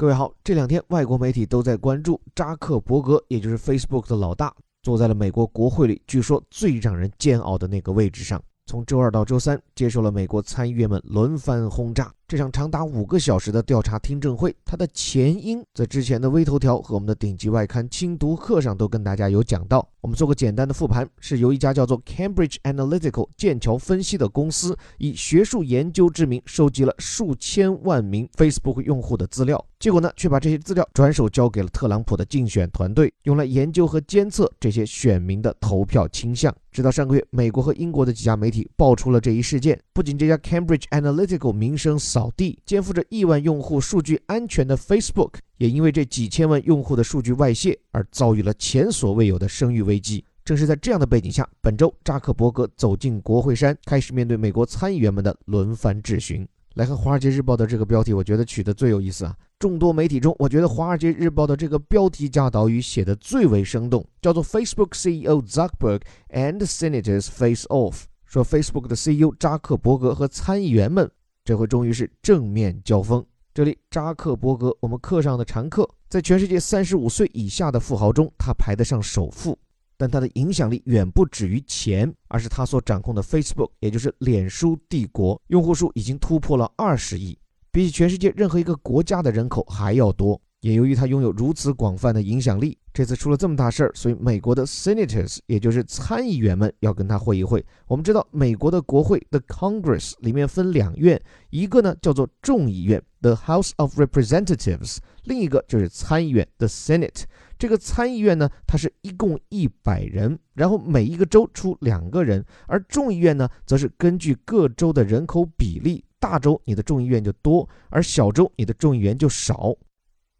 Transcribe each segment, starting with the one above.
各位好，这两天外国媒体都在关注扎克伯格，也就是 Facebook 的老大，坐在了美国国会里，据说最让人煎熬的那个位置上。从周二到周三，接受了美国参议员们轮番轰炸。这场长达五个小时的调查听证会，它的前因在之前的微头条和我们的顶级外刊精读课上都跟大家有讲到。我们做个简单的复盘，是由一家叫做 Cambridge Analytical 剑桥分析的公司，以学术研究之名收集了数千万名 Facebook 用户的资料，结果呢，却把这些资料转手交给了特朗普的竞选团队，用来研究和监测这些选民的投票倾向。直到上个月，美国和英国的几家媒体爆出了这一事件，不仅这家 Cambridge Analytical 名声扫。扫地，肩负着亿万用户数据安全的 Facebook，也因为这几千万用户的数据外泄而遭遇了前所未有的声誉危机。正是在这样的背景下，本周扎克伯格走进国会山，开始面对美国参议员们的轮番质询。来看《华尔街日报》的这个标题，我觉得取得最有意思啊！众多媒体中，我觉得《华尔街日报》的这个标题加导语写的最为生动，叫做 “Facebook CEO Zuckerberg and Senators Face Off”，说 Facebook 的 CEO 扎克伯格和参议员们。这回终于是正面交锋。这里，扎克伯格，我们课上的常客，在全世界三十五岁以下的富豪中，他排得上首富。但他的影响力远不止于钱，而是他所掌控的 Facebook，也就是脸书帝国，用户数已经突破了二十亿，比起全世界任何一个国家的人口还要多。也由于他拥有如此广泛的影响力，这次出了这么大事儿，所以美国的 senators，也就是参议员们要跟他会一会。我们知道，美国的国会 the Congress 里面分两院，一个呢叫做众议院 the House of Representatives，另一个就是参议院 the Senate。这个参议院呢，它是一共一百人，然后每一个州出两个人，而众议院呢，则是根据各州的人口比例，大州你的众议院就多，而小州你的众议员就少。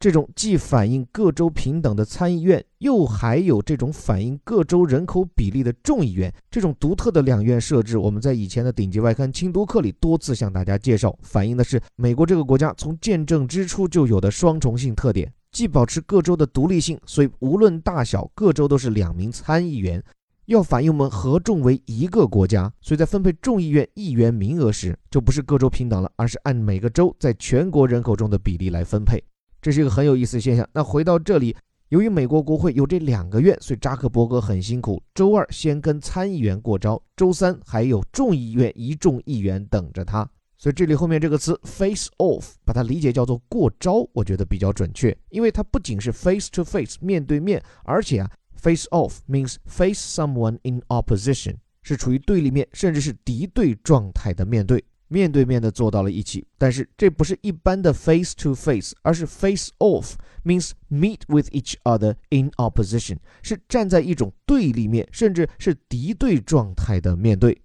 这种既反映各州平等的参议院，又还有这种反映各州人口比例的众议院，这种独特的两院设置，我们在以前的顶级外刊精读课里多次向大家介绍，反映的是美国这个国家从建政之初就有的双重性特点，既保持各州的独立性，所以无论大小，各州都是两名参议员，要反映我们合众为一个国家，所以在分配众议院议员名额时，就不是各州平等了，而是按每个州在全国人口中的比例来分配。这是一个很有意思的现象。那回到这里，由于美国国会有这两个院，所以扎克伯格很辛苦。周二先跟参议员过招，周三还有众议院一众议员等着他。所以这里后面这个词 face off，把它理解叫做过招，我觉得比较准确，因为它不仅是 face to face 面对面，而且啊 face off means face someone in opposition，是处于对立面，甚至是敌对状态的面对。面对面的坐到了一起，但是这不是一般的 face to face，而是 face off，means meet with each other in opposition，是站在一种对立面，甚至是敌对状态的面对。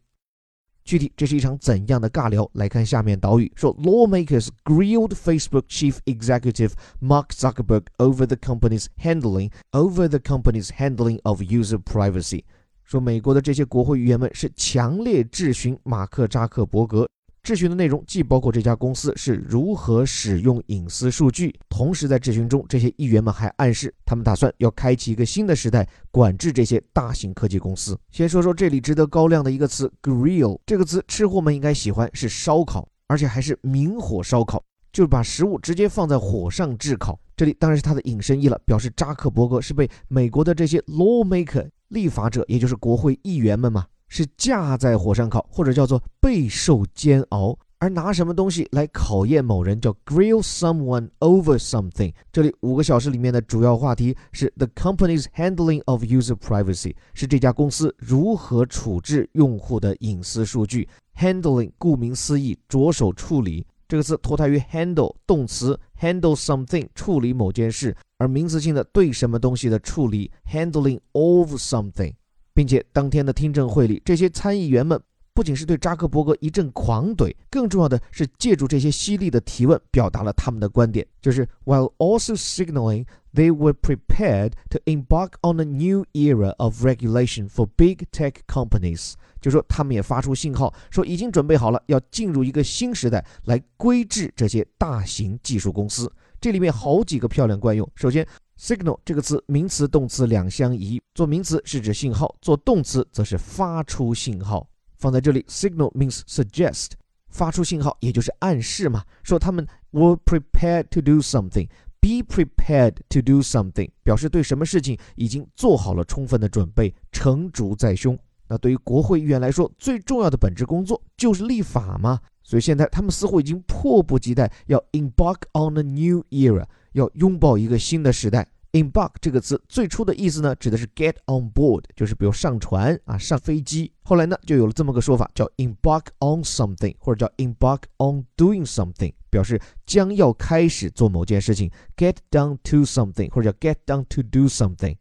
具体这是一场怎样的尬聊？来看下面导语说：Lawmakers grilled Facebook chief executive Mark Zuckerberg over the company's handling over the company's handling of user privacy。说美国的这些国会议员们是强烈质询马克扎克伯格。质询的内容既包括这家公司是如何使用隐私数据，同时在质询中，这些议员们还暗示他们打算要开启一个新的时代，管制这些大型科技公司。先说说这里值得高亮的一个词 “grill” 这个词，吃货们应该喜欢，是烧烤，而且还是明火烧烤，就是把食物直接放在火上炙烤。这里当然是它的引申义了，表示扎克伯格是被美国的这些 lawmaker 立法者，也就是国会议员们嘛。是架在火上烤，或者叫做备受煎熬。而拿什么东西来考验某人，叫 grill someone over something。这里五个小时里面的主要话题是 the company's handling of user privacy，是这家公司如何处置用户的隐私数据。handling 顾名思义，着手处理这个词脱胎于 handle 动词，handle something 处理某件事，而名词性的对什么东西的处理，handling of something。并且当天的听证会里，这些参议员们不仅是对扎克伯格一阵狂怼，更重要的是借助这些犀利的提问，表达了他们的观点，就是 while also signaling they were prepared to embark on a new era of regulation for big tech companies，就说他们也发出信号，说已经准备好了要进入一个新时代来规制这些大型技术公司。这里面好几个漂亮惯用，首先。Signal 这个词，名词、动词两相宜。做名词是指信号，做动词则是发出信号。放在这里，signal means suggest，发出信号也就是暗示嘛。说他们 were prepared to do something。Be prepared to do something，表示对什么事情已经做好了充分的准备，成竹在胸。那对于国会议员来说，最重要的本职工作就是立法嘛。所以现在他们似乎已经迫不及待要 embark on a new era，要拥抱一个新的时代。Embark 这个词最初的意思呢，指的是 get on board，就是比如上船啊、上飞机。后来呢，就有了这么个说法，叫 embark on something，或者叫 embark on doing something，表示将要开始做某件事情。Get down to something，或者叫 get down to do something。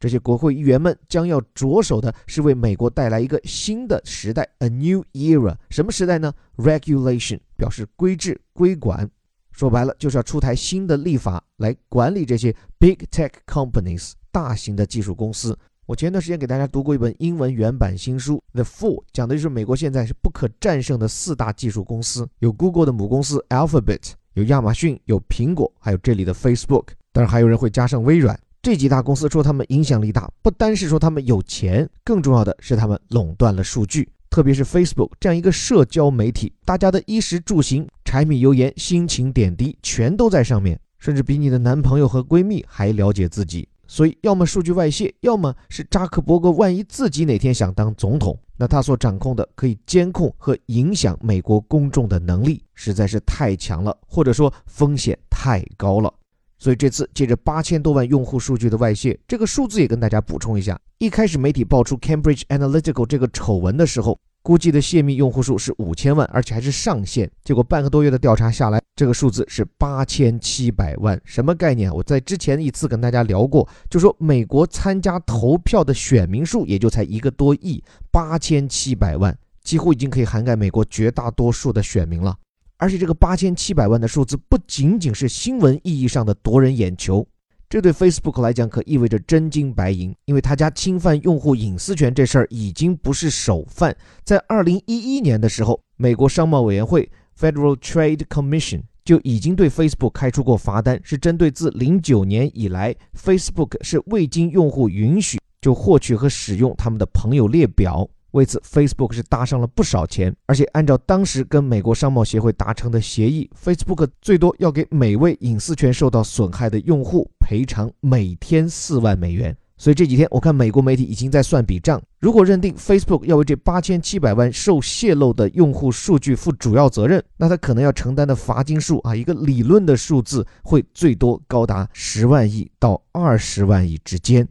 这些国会议员们将要着手的是为美国带来一个新的时代，a new era。什么时代呢？Regulation 表示规制、规管。说白了，就是要出台新的立法来管理这些 big tech companies 大型的技术公司。我前段时间给大家读过一本英文原版新书《The Four》，讲的就是美国现在是不可战胜的四大技术公司，有 Google 的母公司 Alphabet，有亚马逊，有苹果，还有这里的 Facebook。当然，还有人会加上微软。这几大公司说他们影响力大，不单是说他们有钱，更重要的是他们垄断了数据。特别是 Facebook 这样一个社交媒体，大家的衣食住行、柴米油盐、心情点滴，全都在上面，甚至比你的男朋友和闺蜜还了解自己。所以，要么数据外泄，要么是扎克伯格万一自己哪天想当总统，那他所掌控的可以监控和影响美国公众的能力实在是太强了，或者说风险太高了。所以这次借着八千多万用户数据的外泄，这个数字也跟大家补充一下。一开始媒体爆出 Cambridge Analytical 这个丑闻的时候，估计的泄密用户数是五千万，而且还是上限。结果半个多月的调查下来，这个数字是八千七百万，什么概念？我在之前一次跟大家聊过，就说美国参加投票的选民数也就才一个多亿，八千七百万几乎已经可以涵盖美国绝大多数的选民了。而且这个八千七百万的数字不仅仅是新闻意义上的夺人眼球，这对 Facebook 来讲可意味着真金白银，因为他家侵犯用户隐私权这事儿已经不是首犯。在二零一一年的时候，美国商贸委员会 Federal Trade Commission 就已经对 Facebook 开出过罚单，是针对自零九年以来 Facebook 是未经用户允许就获取和使用他们的朋友列表。为此，Facebook 是搭上了不少钱，而且按照当时跟美国商贸协会达成的协议，Facebook 最多要给每位隐私权受到损害的用户赔偿每天四万美元。所以这几天我看美国媒体已经在算笔账，如果认定 Facebook 要为这八千七百万受泄露的用户数据负主要责任，那他可能要承担的罚金数啊，一个理论的数字会最多高达十万亿到二十万亿之间。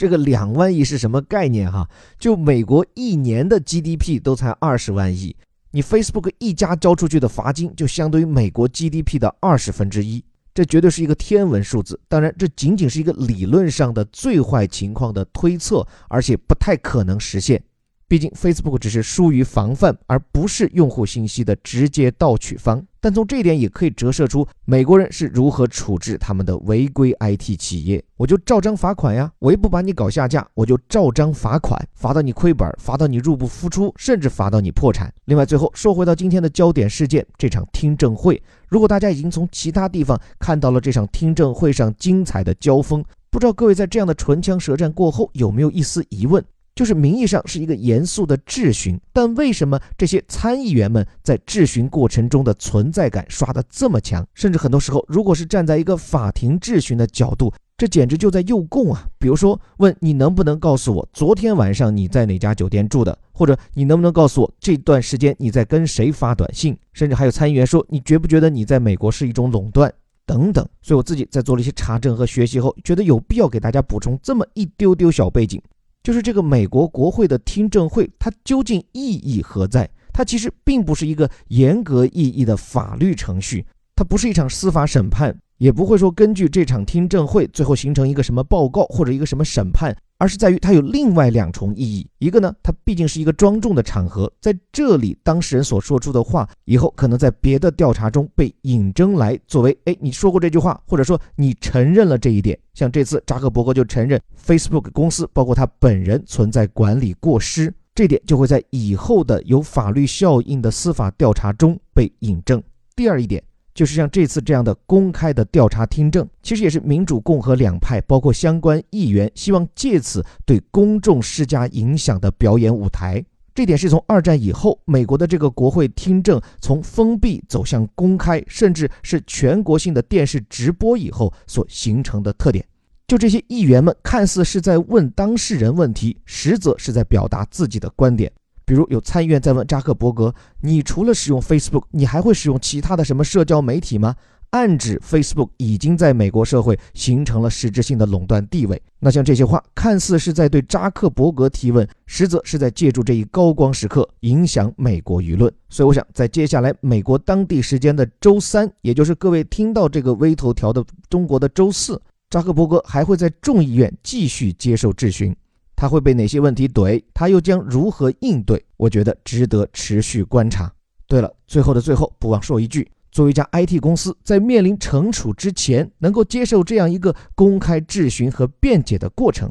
这个两万亿是什么概念哈？就美国一年的 GDP 都才二十万亿，你 Facebook 一家交出去的罚金就相当于美国 GDP 的二十分之一，这绝对是一个天文数字。当然，这仅仅是一个理论上的最坏情况的推测，而且不太可能实现。毕竟，Facebook 只是疏于防范，而不是用户信息的直接盗取方。但从这一点也可以折射出美国人是如何处置他们的违规 IT 企业。我就照章罚款呀，我也不把你搞下架，我就照章罚款，罚到你亏本，罚到你入不敷出，甚至罚到你破产。另外，最后说回到今天的焦点事件，这场听证会。如果大家已经从其他地方看到了这场听证会上精彩的交锋，不知道各位在这样的唇枪舌战过后有没有一丝疑问？就是名义上是一个严肃的质询，但为什么这些参议员们在质询过程中的存在感刷得这么强？甚至很多时候，如果是站在一个法庭质询的角度，这简直就在诱供啊！比如说，问你能不能告诉我昨天晚上你在哪家酒店住的，或者你能不能告诉我这段时间你在跟谁发短信？甚至还有参议员说，你觉不觉得你在美国是一种垄断？等等。所以我自己在做了一些查证和学习后，觉得有必要给大家补充这么一丢丢小背景。就是这个美国国会的听证会，它究竟意义何在？它其实并不是一个严格意义的法律程序，它不是一场司法审判。也不会说根据这场听证会最后形成一个什么报告或者一个什么审判，而是在于它有另外两重意义。一个呢，它毕竟是一个庄重的场合，在这里当事人所说出的话，以后可能在别的调查中被引证来作为，哎，你说过这句话，或者说你承认了这一点。像这次扎克伯格就承认 Facebook 公司包括他本人存在管理过失，这点就会在以后的有法律效应的司法调查中被引证。第二一点。就是像这次这样的公开的调查听证，其实也是民主、共和两派，包括相关议员，希望借此对公众施加影响的表演舞台。这点是从二战以后美国的这个国会听证从封闭走向公开，甚至是全国性的电视直播以后所形成的特点。就这些议员们看似是在问当事人问题，实则是在表达自己的观点。比如有参议员在问扎克伯格：“你除了使用 Facebook，你还会使用其他的什么社交媒体吗？”暗指 Facebook 已经在美国社会形成了实质性的垄断地位。那像这些话，看似是在对扎克伯格提问，实则是在借助这一高光时刻影响美国舆论。所以，我想在接下来美国当地时间的周三，也就是各位听到这个微头条的中国的周四，扎克伯格还会在众议院继续接受质询。他会被哪些问题怼？他又将如何应对？我觉得值得持续观察。对了，最后的最后，不忘说一句。作为一家 IT 公司，在面临惩处之前，能够接受这样一个公开质询和辩解的过程，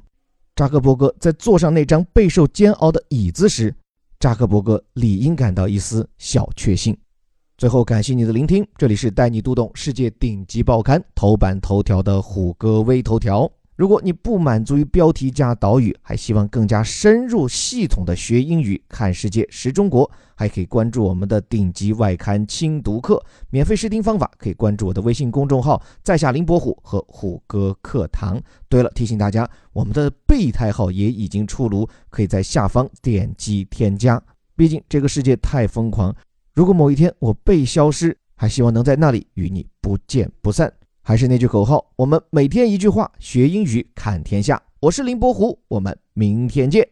扎克伯格在坐上那张备受煎熬的椅子时，扎克伯格理应感到一丝小确幸。最后，感谢你的聆听，这里是带你读懂世界顶级报刊头版头条的虎哥微头条。如果你不满足于标题加导语，还希望更加深入系统的学英语、看世界、识中国，还可以关注我们的顶级外刊精读课，免费试听方法可以关注我的微信公众号“在下林伯虎”和“虎哥课堂”。对了，提醒大家，我们的备胎号也已经出炉，可以在下方点击添加。毕竟这个世界太疯狂，如果某一天我被消失，还希望能在那里与你不见不散。还是那句口号，我们每天一句话，学英语看天下。我是林伯虎，我们明天见。